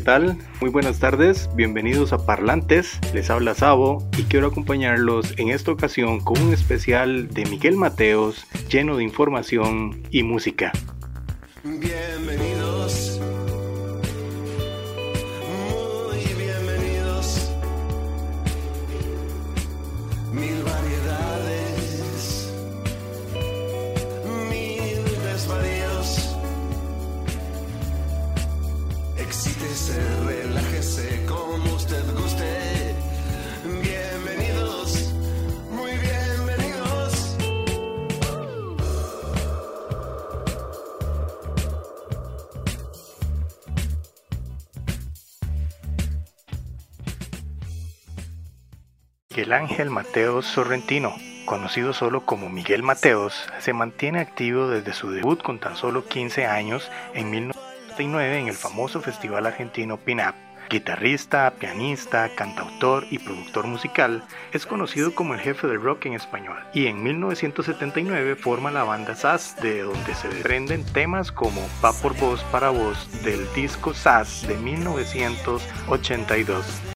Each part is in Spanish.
¿qué tal? Muy buenas tardes, bienvenidos a Parlantes, les habla Sabo y quiero acompañarlos en esta ocasión con un especial de Miguel Mateos lleno de información y música. Bienvenidos. Miguel Ángel Mateos Sorrentino, conocido solo como Miguel Mateos, se mantiene activo desde su debut con tan solo 15 años en 1999 en el famoso festival argentino PINAP. Guitarrista, pianista, cantautor y productor musical, es conocido como el jefe del rock en español y en 1979 forma la banda SAS, de donde se desprenden temas como Va por vos para vos del disco SAS de 1982.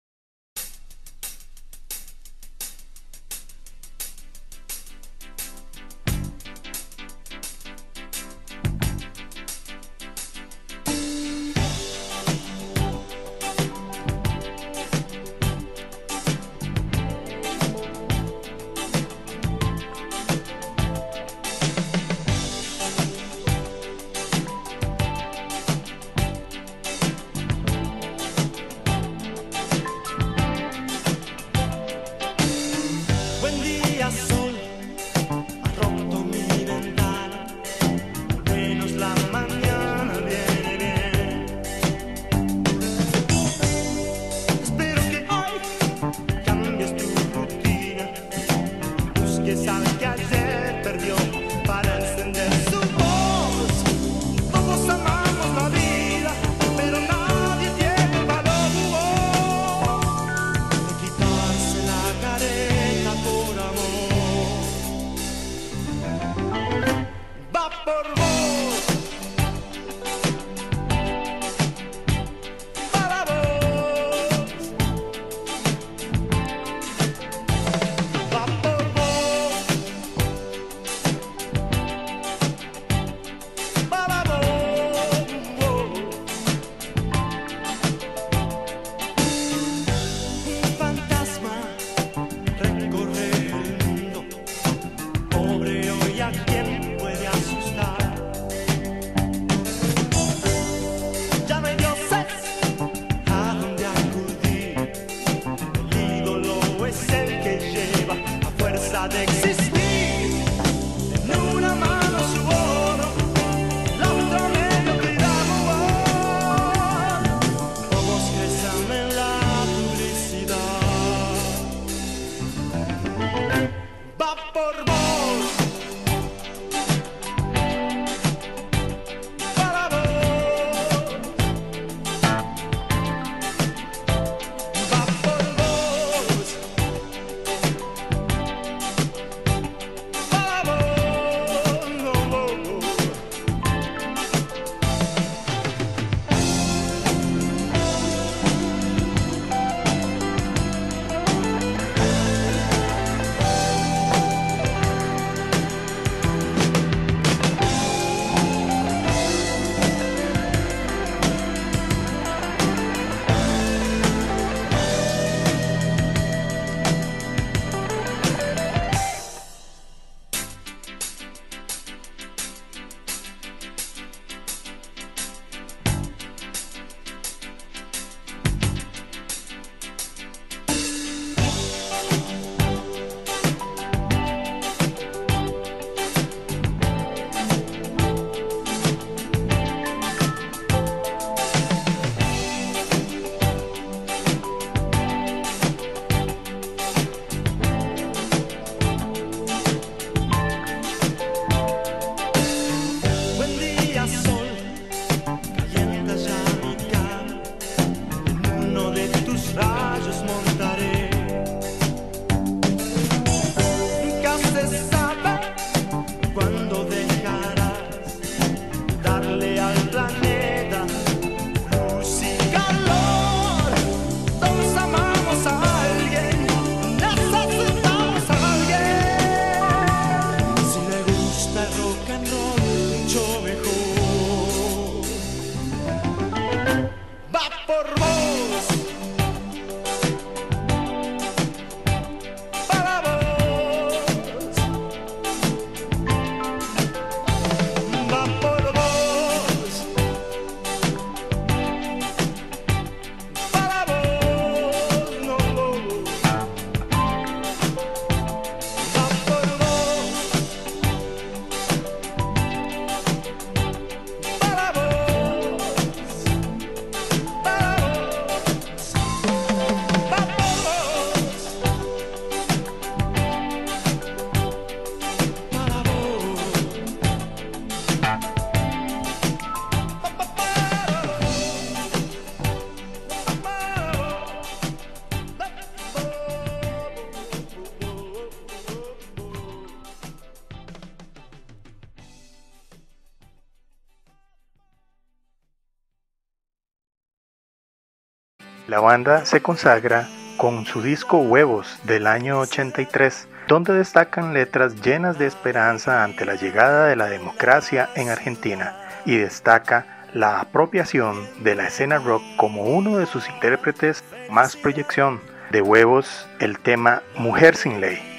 La banda se consagra con su disco Huevos del año 83, donde destacan letras llenas de esperanza ante la llegada de la democracia en Argentina y destaca la apropiación de la escena rock como uno de sus intérpretes más proyección. De Huevos, el tema Mujer sin ley.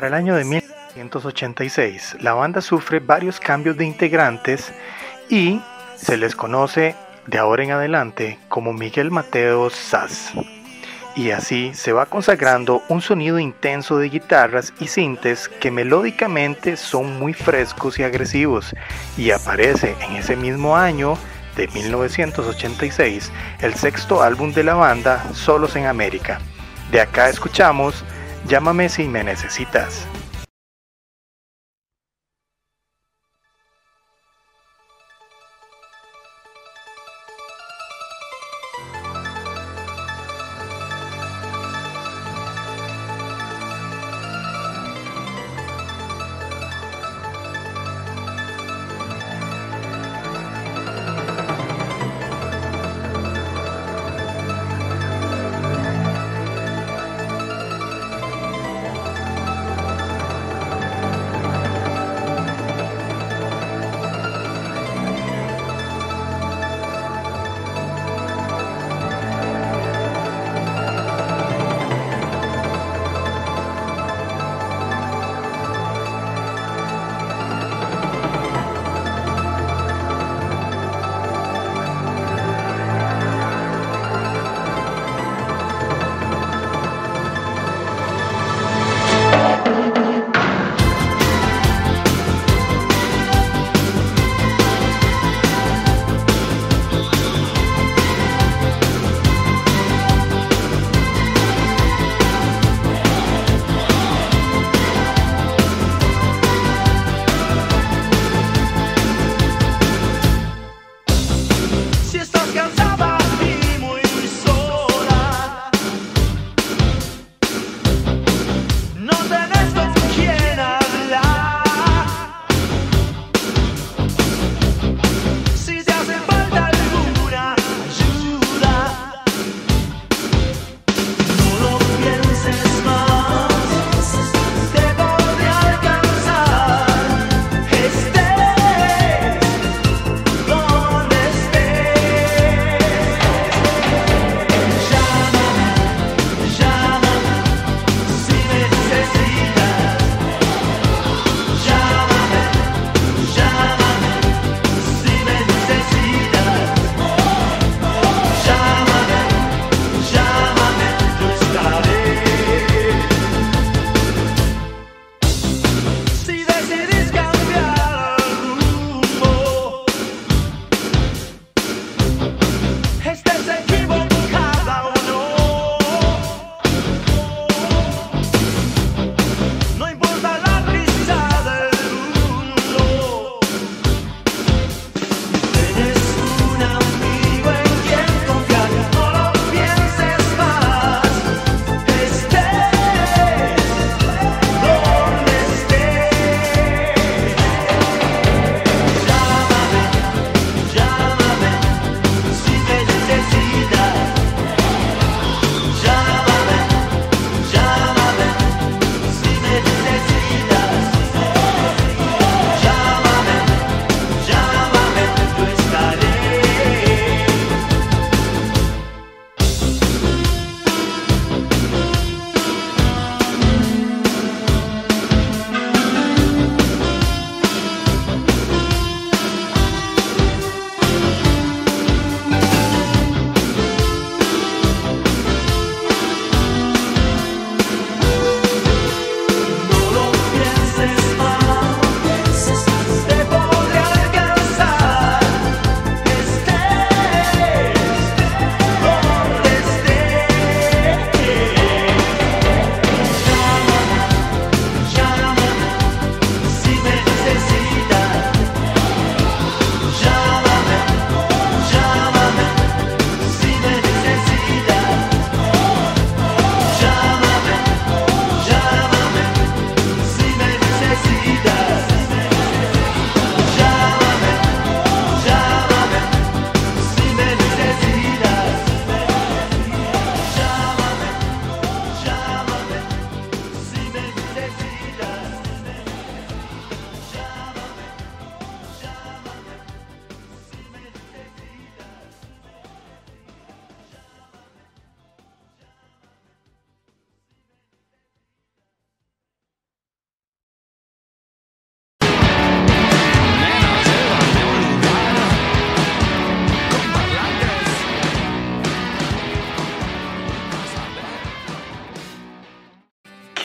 Para el año de 1986, la banda sufre varios cambios de integrantes y se les conoce de ahora en adelante como Miguel Mateos Sass. Y así se va consagrando un sonido intenso de guitarras y sintes que melódicamente son muy frescos y agresivos. Y aparece en ese mismo año de 1986 el sexto álbum de la banda Solos en América. De acá escuchamos Llámame si me necesitas.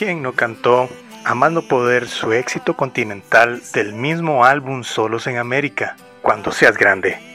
quien no cantó Amando Poder su éxito continental del mismo álbum Solos en América, Cuando Seas Grande.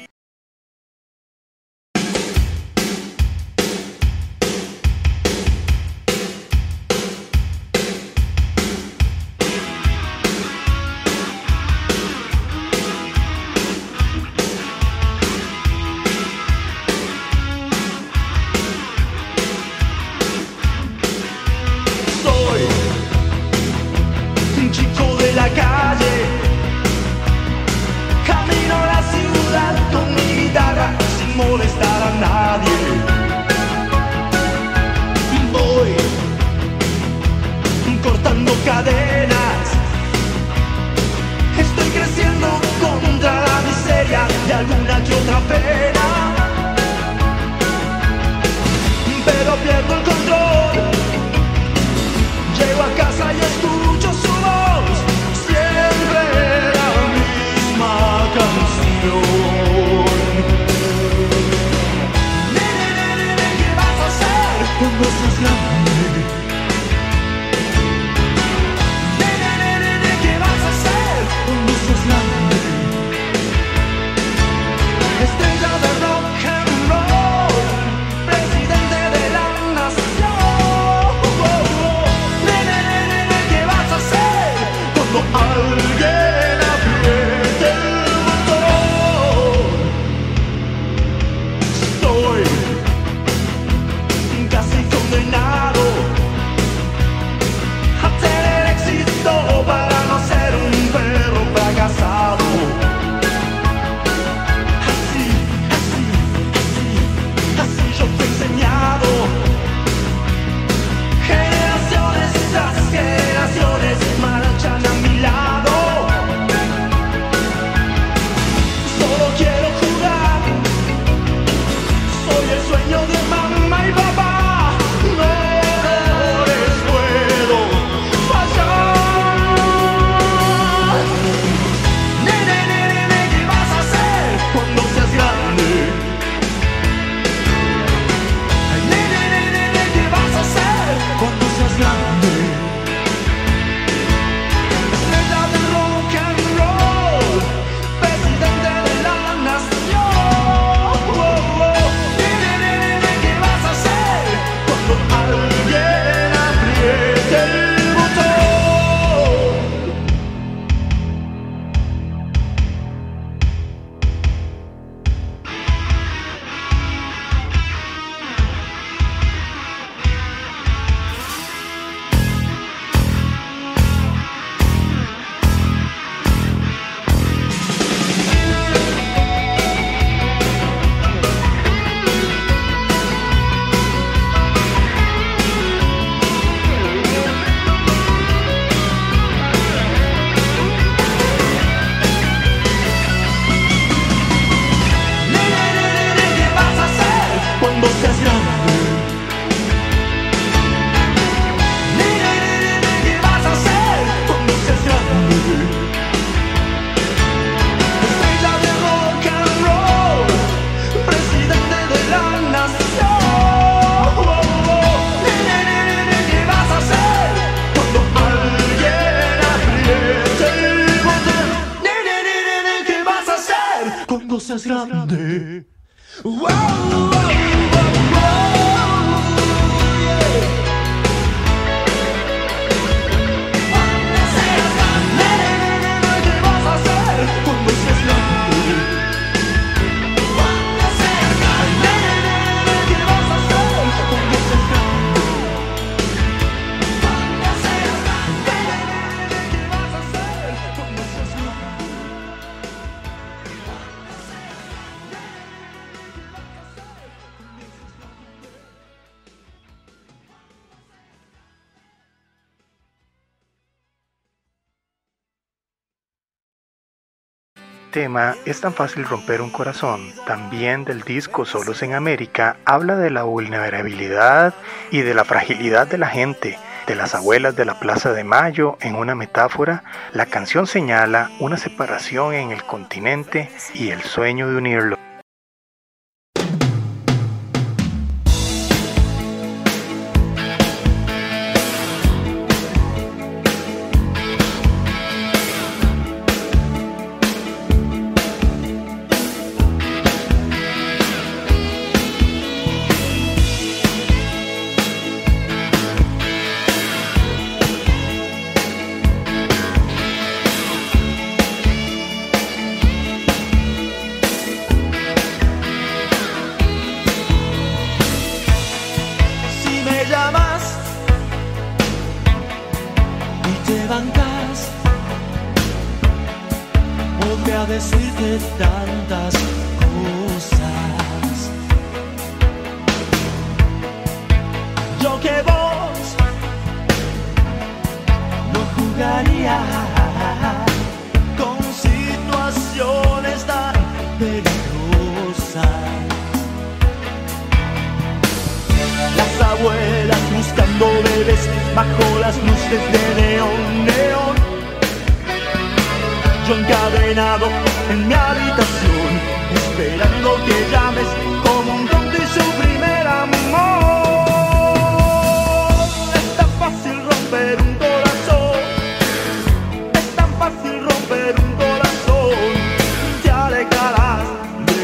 tema Es tan fácil romper un corazón, también del disco Solos en América, habla de la vulnerabilidad y de la fragilidad de la gente, de las abuelas de la Plaza de Mayo, en una metáfora, la canción señala una separación en el continente y el sueño de unirlo.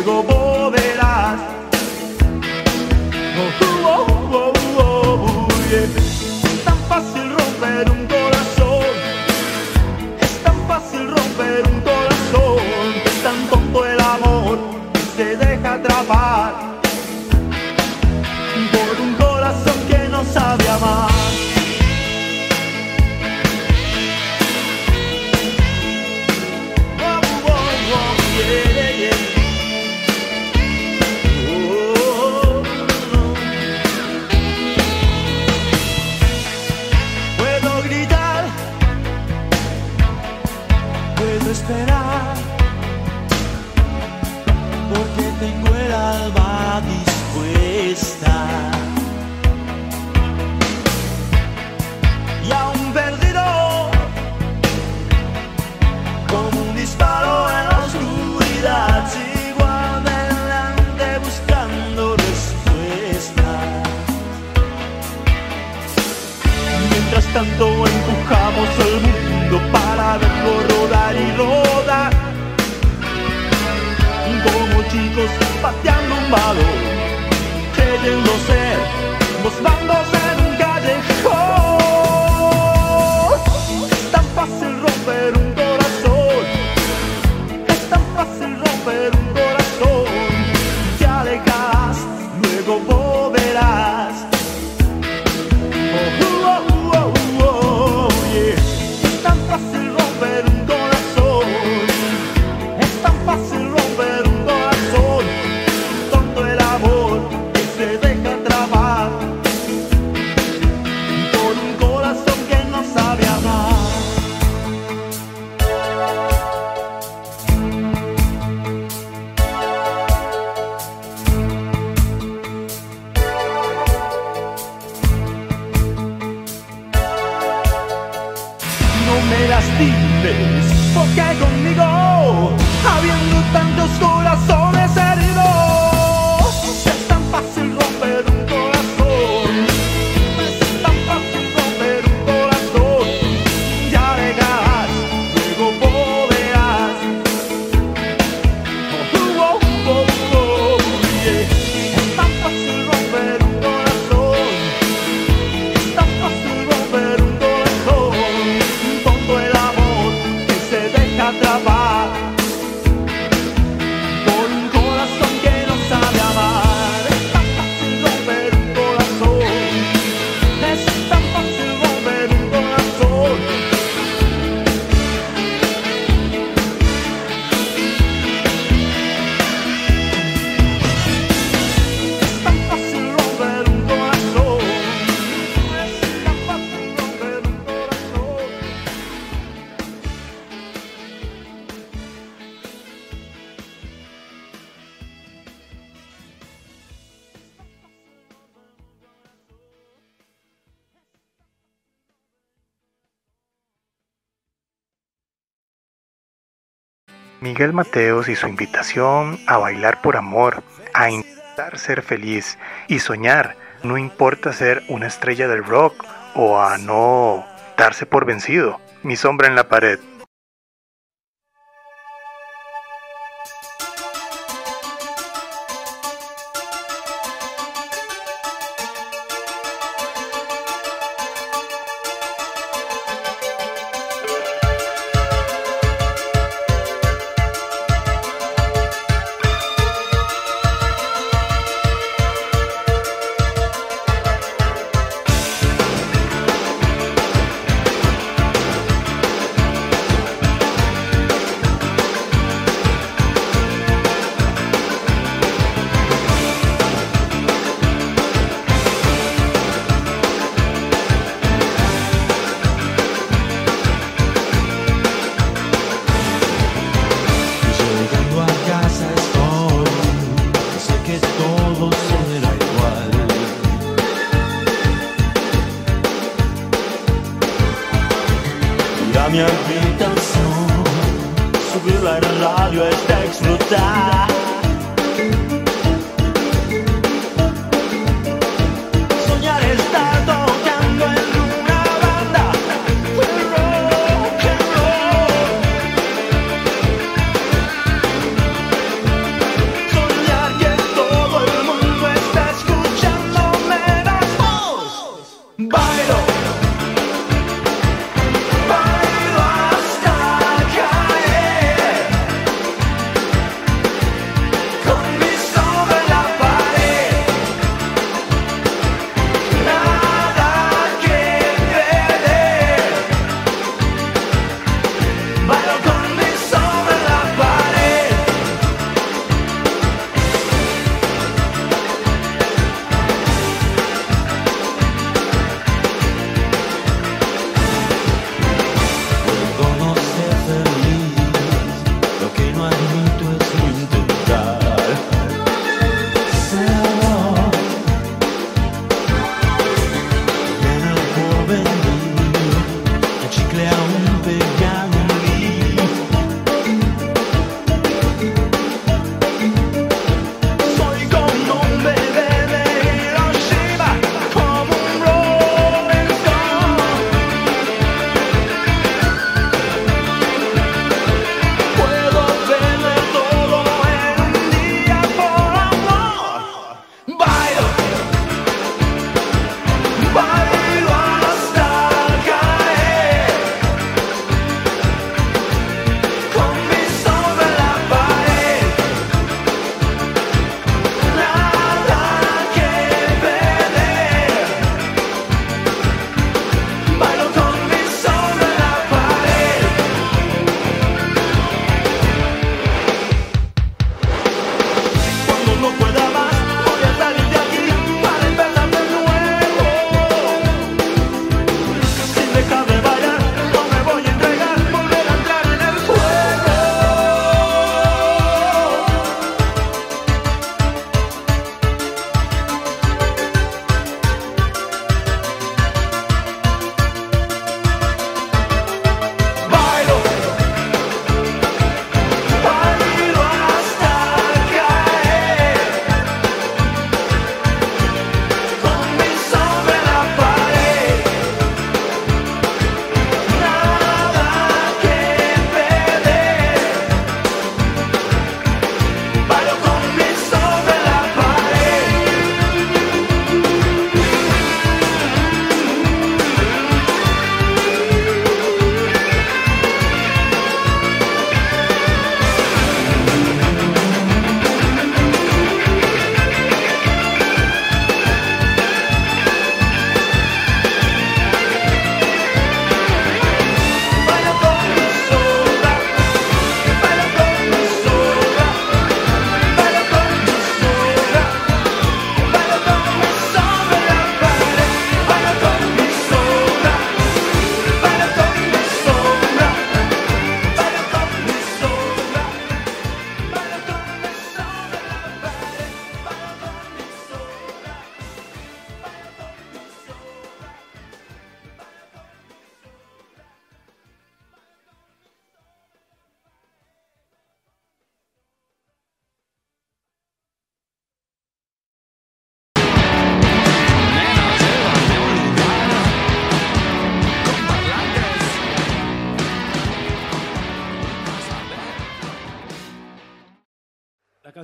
volverás. Oh oh, oh, oh, oh, yeah. Es tan fácil romper un corazón, es tan fácil romper un corazón, es tan tonto el amor que se deja atrapar. Mateos y su invitación a bailar por amor, a intentar ser feliz y soñar. No importa ser una estrella del rock o a no darse por vencido. Mi sombra en la pared. que estoy.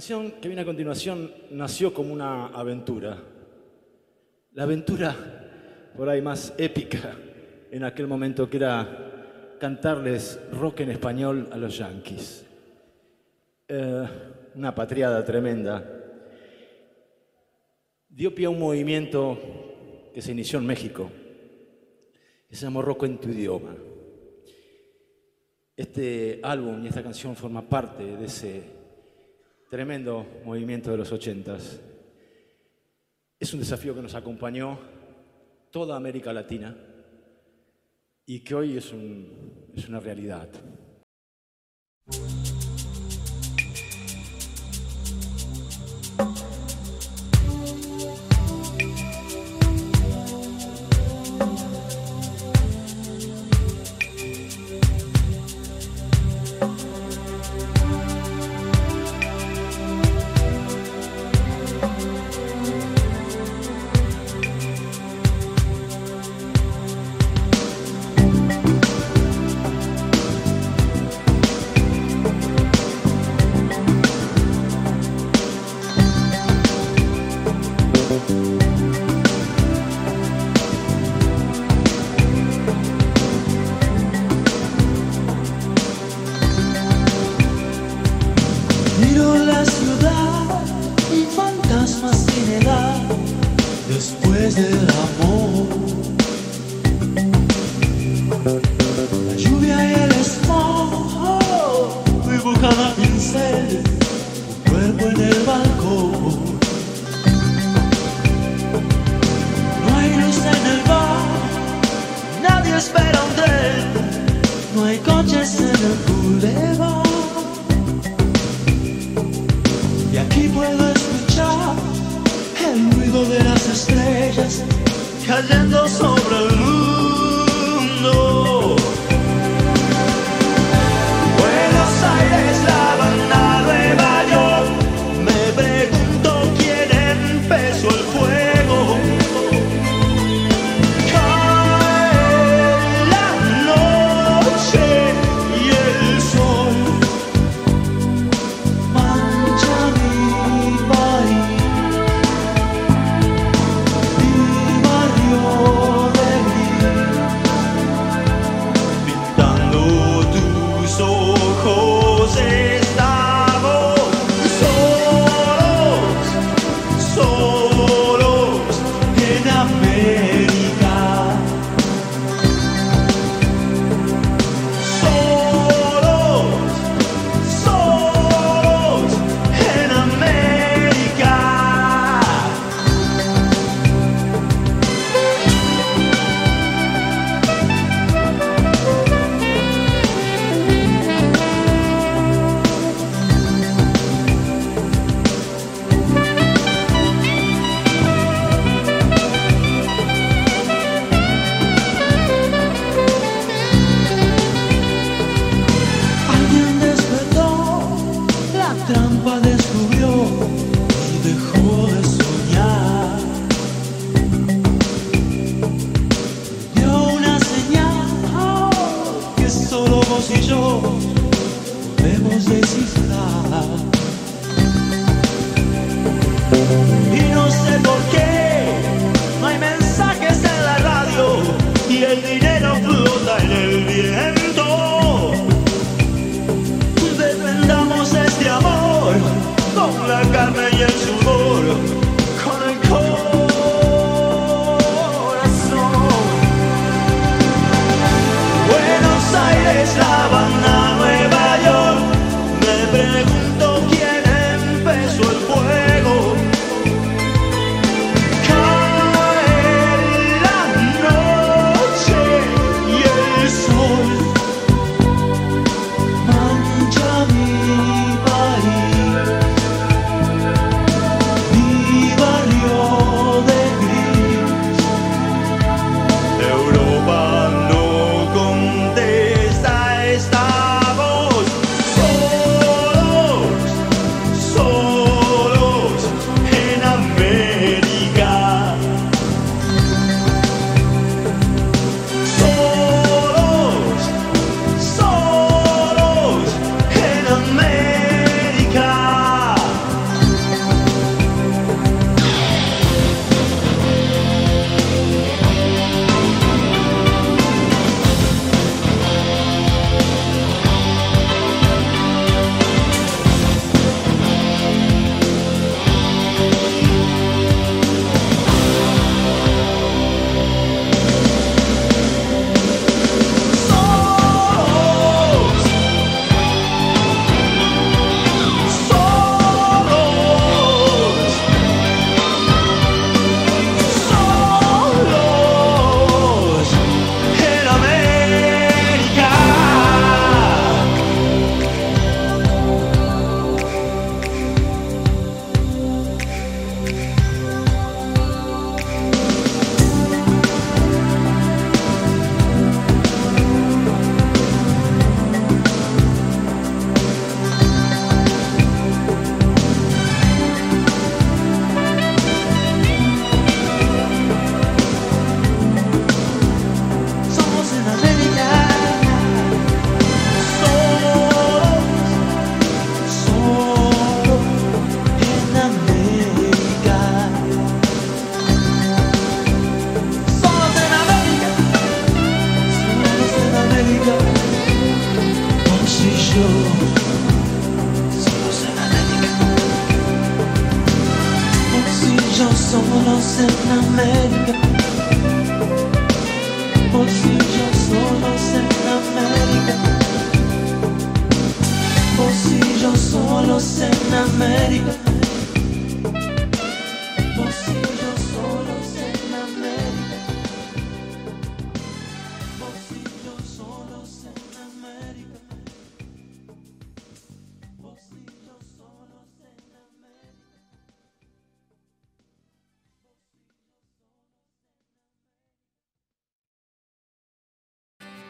canción que viene a continuación nació como una aventura. La aventura por ahí más épica en aquel momento que era cantarles rock en español a los yanquis. Eh, una patriada tremenda. Dio pie a un movimiento que se inició en México, que se llamó Rock en tu idioma. Este álbum y esta canción forma parte de ese Tremendo movimiento de los ochentas. Es un desafío que nos acompañó toda América Latina y que hoy es, una realidad.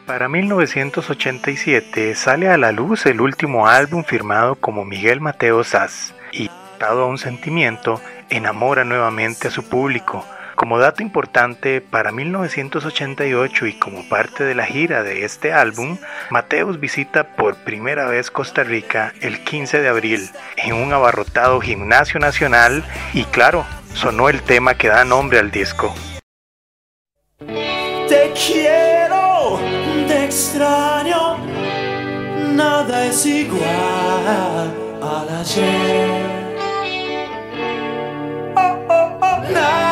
Para 1987 sale a la luz el último álbum firmado como Miguel Mateo Sass y, dado a un sentimiento, enamora nuevamente a su público. Como dato importante, para 1988 y como parte de la gira de este álbum, Mateos visita por primera vez Costa Rica el 15 de abril en un abarrotado gimnasio nacional y claro, sonó el tema que da nombre al disco. Te quiero, extraño, nada es igual al ayer. Oh, oh, oh, nada,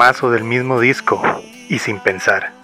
temazo del mismo disco y sin pensar.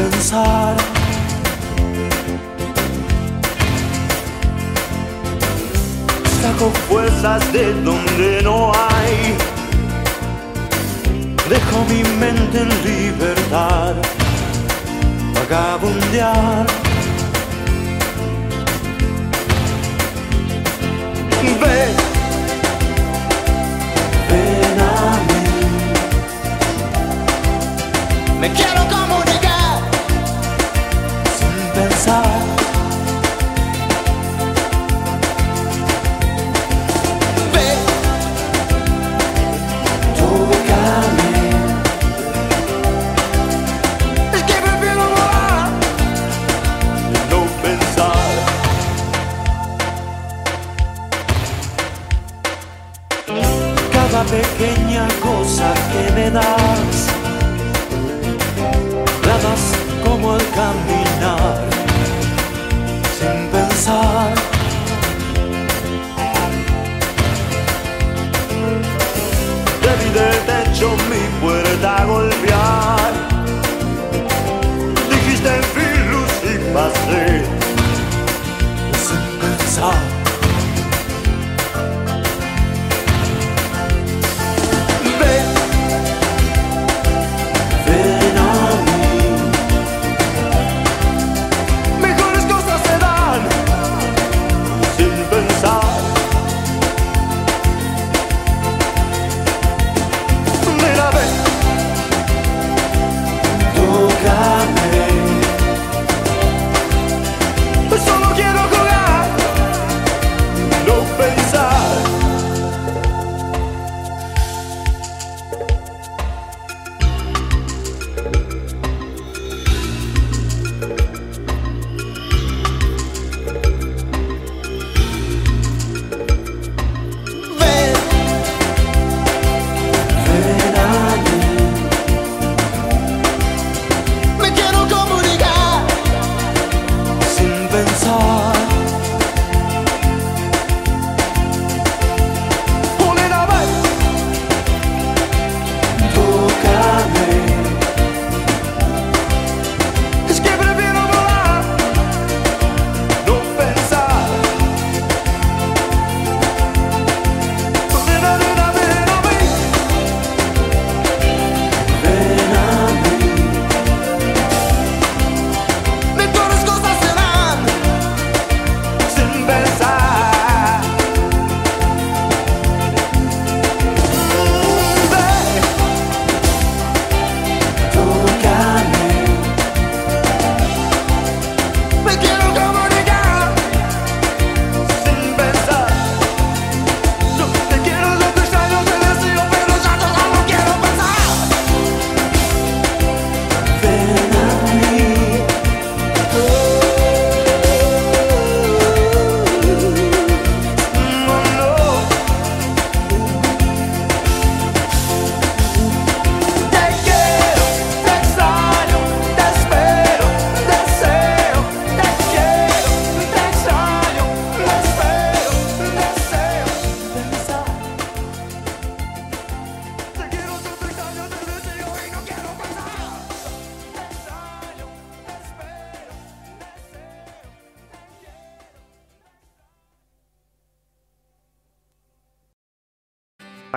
pensar. Saco fuerzas de donde no hay. Dejo mi mente en libertad, vagabundear. Ven, ven a mí. Me quiero. time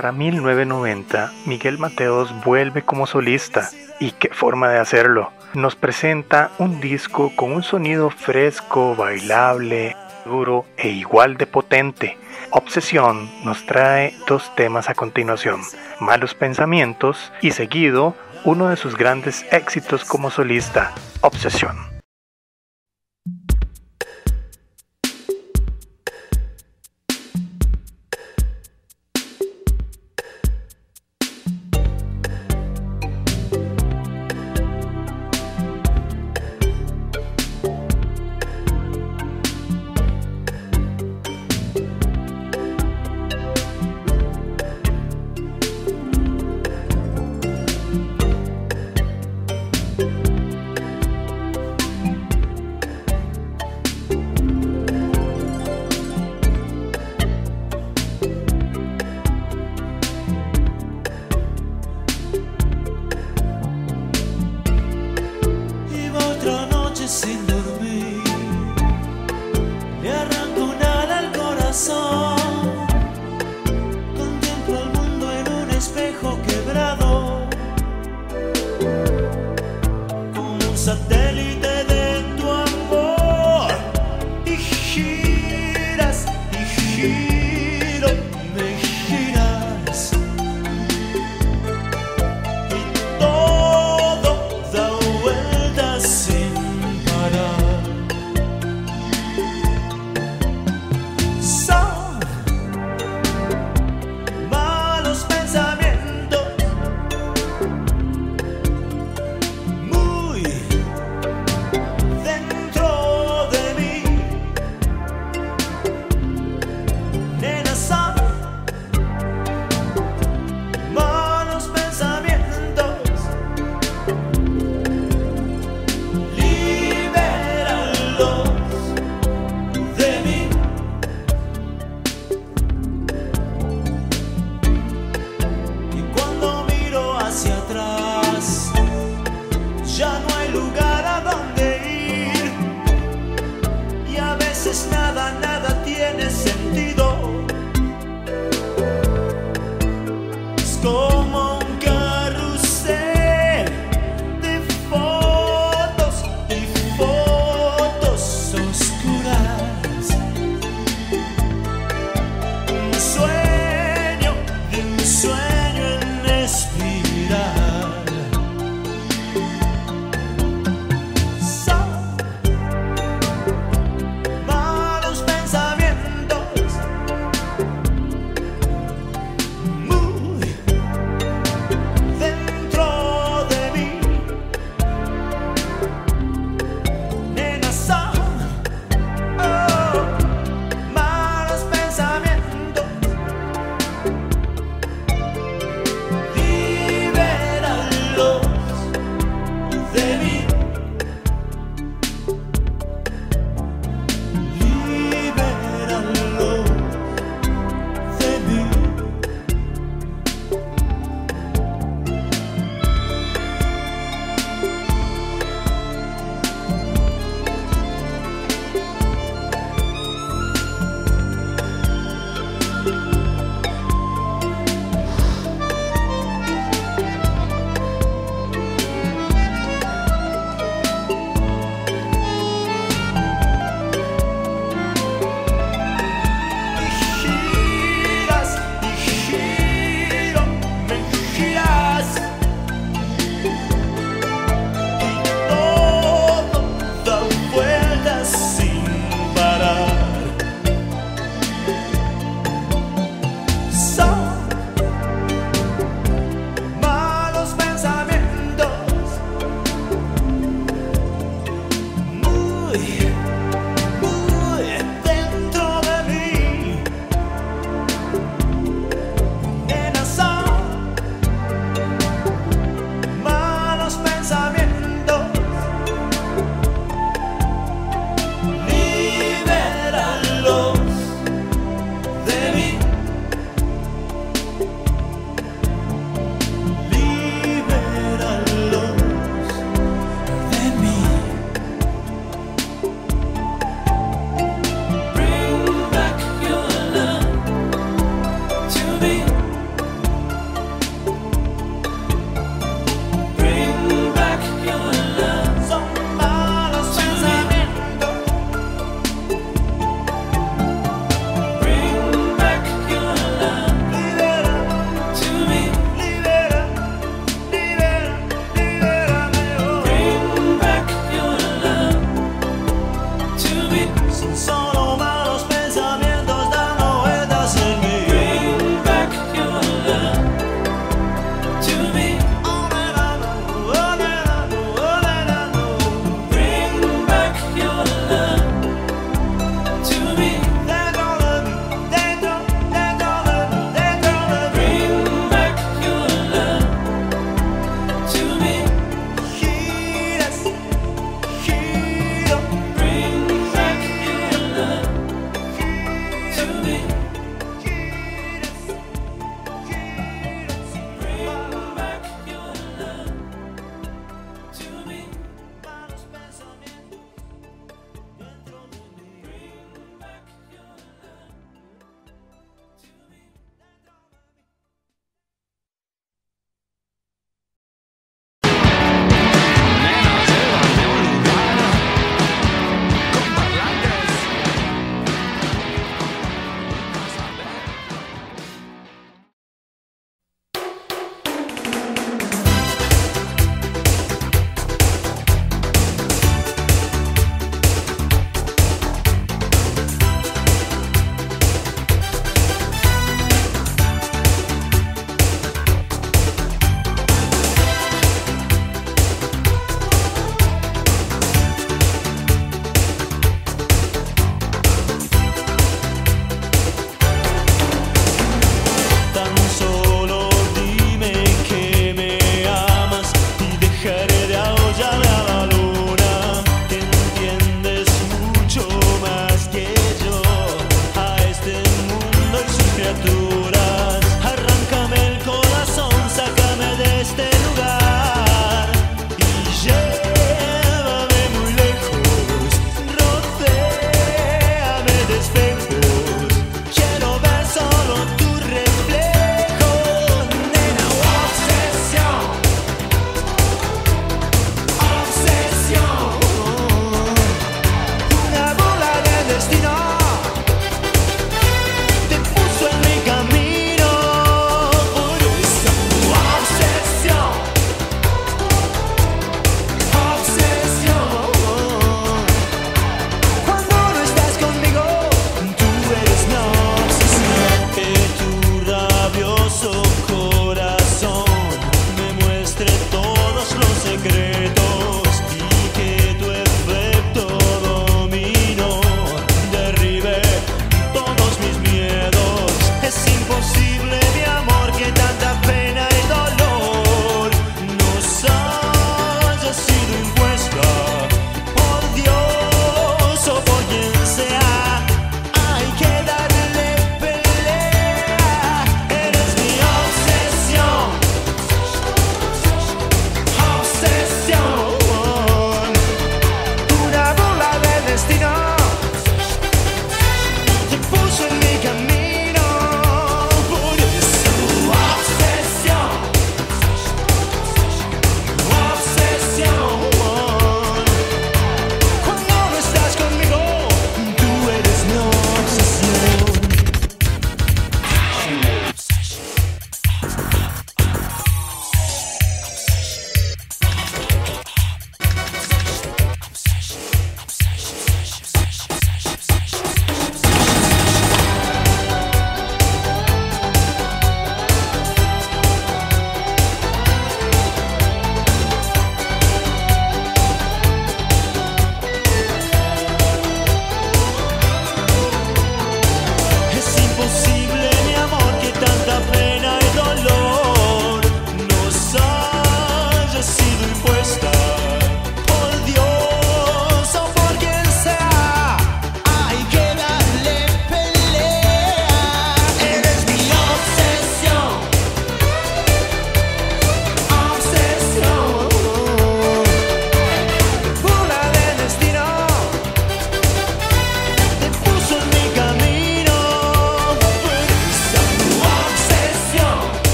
Para 1990, Miguel Mateos vuelve como solista, y qué forma de hacerlo. Nos presenta un disco con un sonido fresco, bailable, duro e igual de potente. Obsesión nos trae dos temas a continuación, Malos Pensamientos y seguido uno de sus grandes éxitos como solista, Obsesión.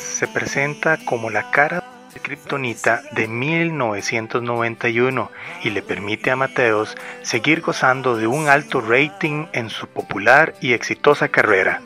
Se presenta como la cara de Kryptonita de 1991 y le permite a Mateos seguir gozando de un alto rating en su popular y exitosa carrera.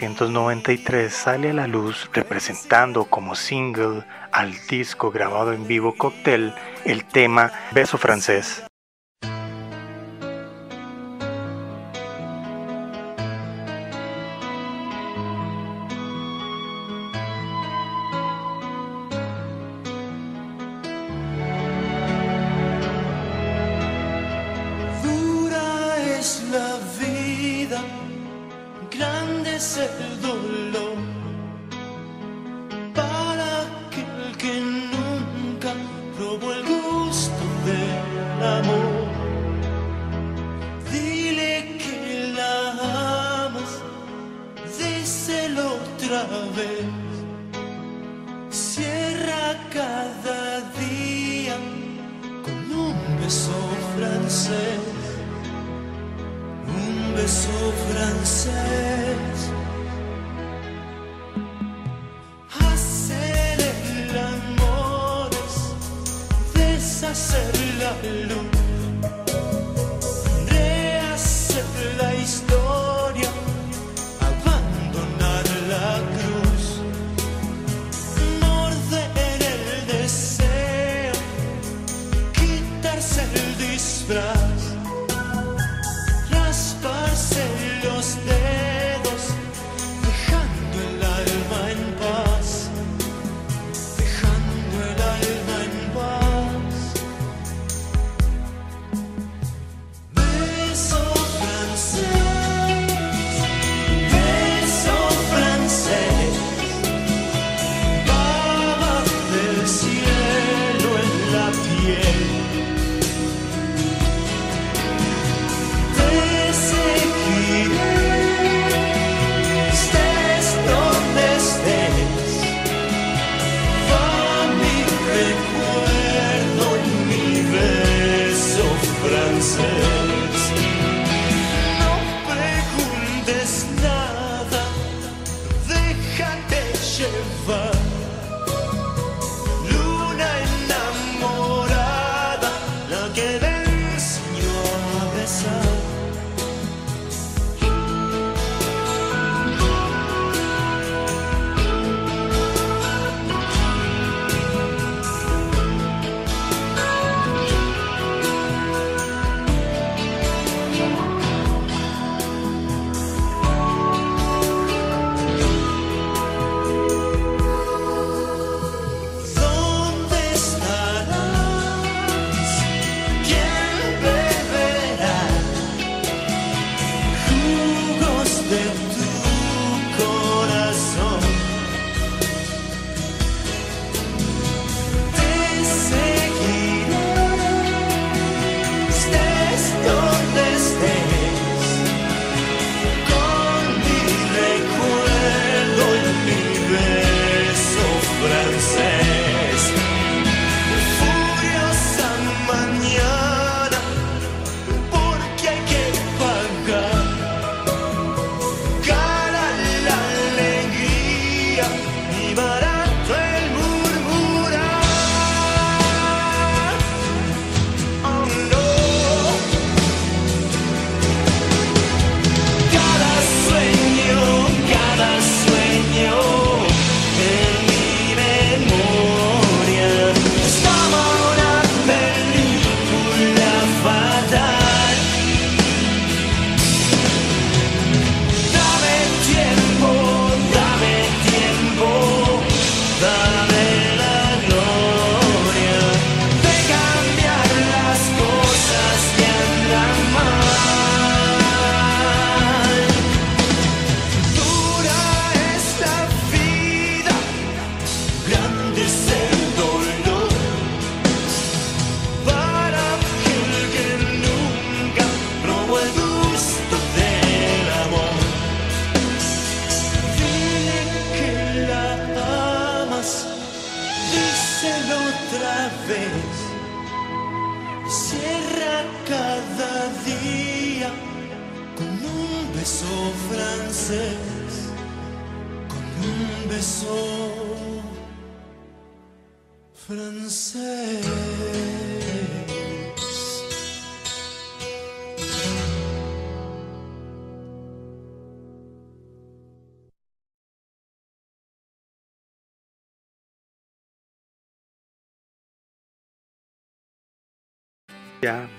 1993 sale a la luz representando como single al disco grabado en vivo Cocktail el tema Beso francés. serildi isfraz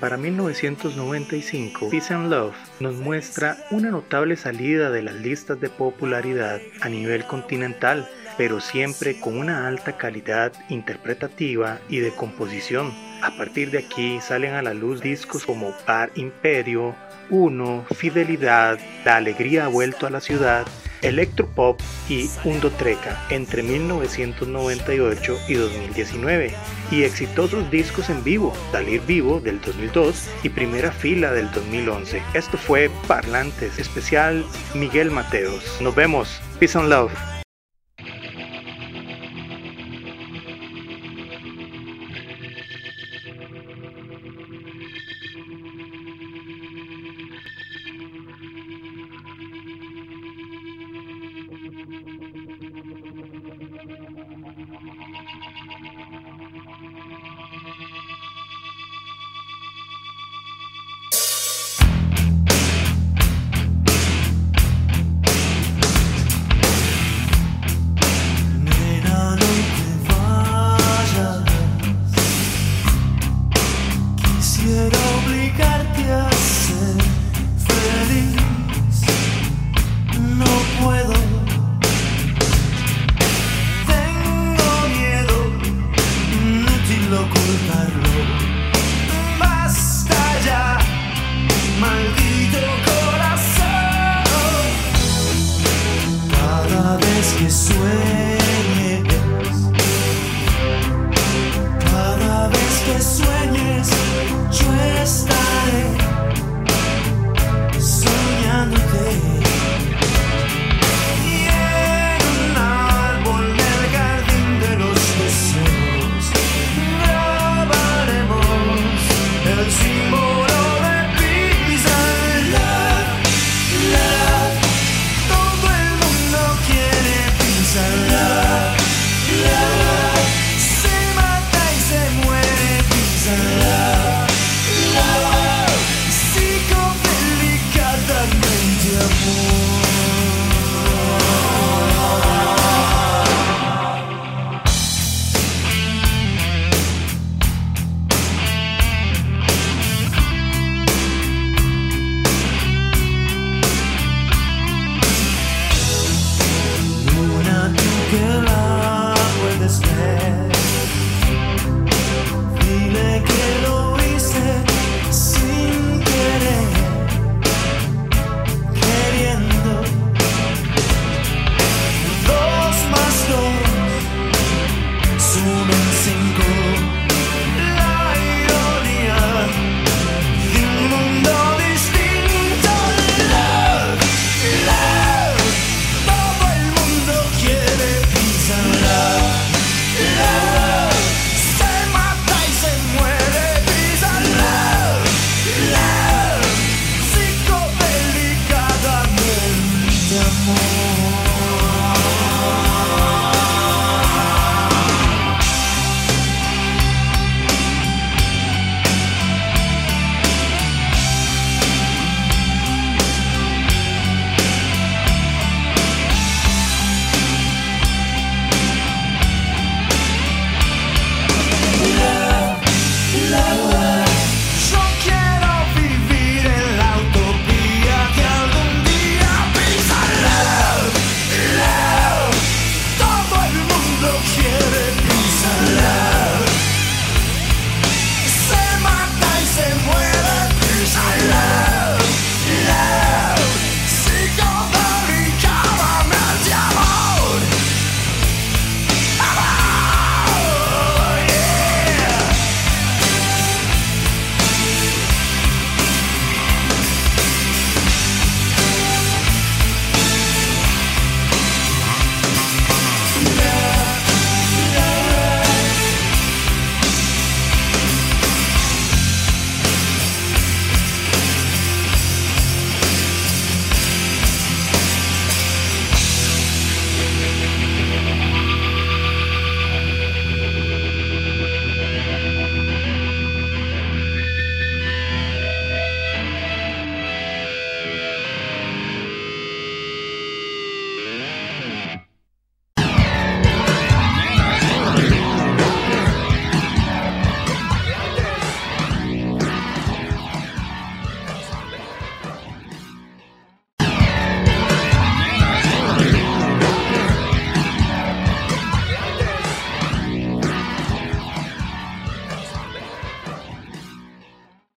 para 1995, Peace and Love nos muestra una notable salida de las listas de popularidad a nivel continental, pero siempre con una alta calidad interpretativa y de composición. A partir de aquí salen a la luz discos como Par Imperio, Uno, Fidelidad, La Alegría ha vuelto a la ciudad, electropop y undotreca entre 1998 y 2019 y exitosos discos en vivo, Salir Vivo del 2002 y Primera Fila del 2011. Esto fue Parlantes, especial Miguel Mateos. Nos vemos. Peace and love.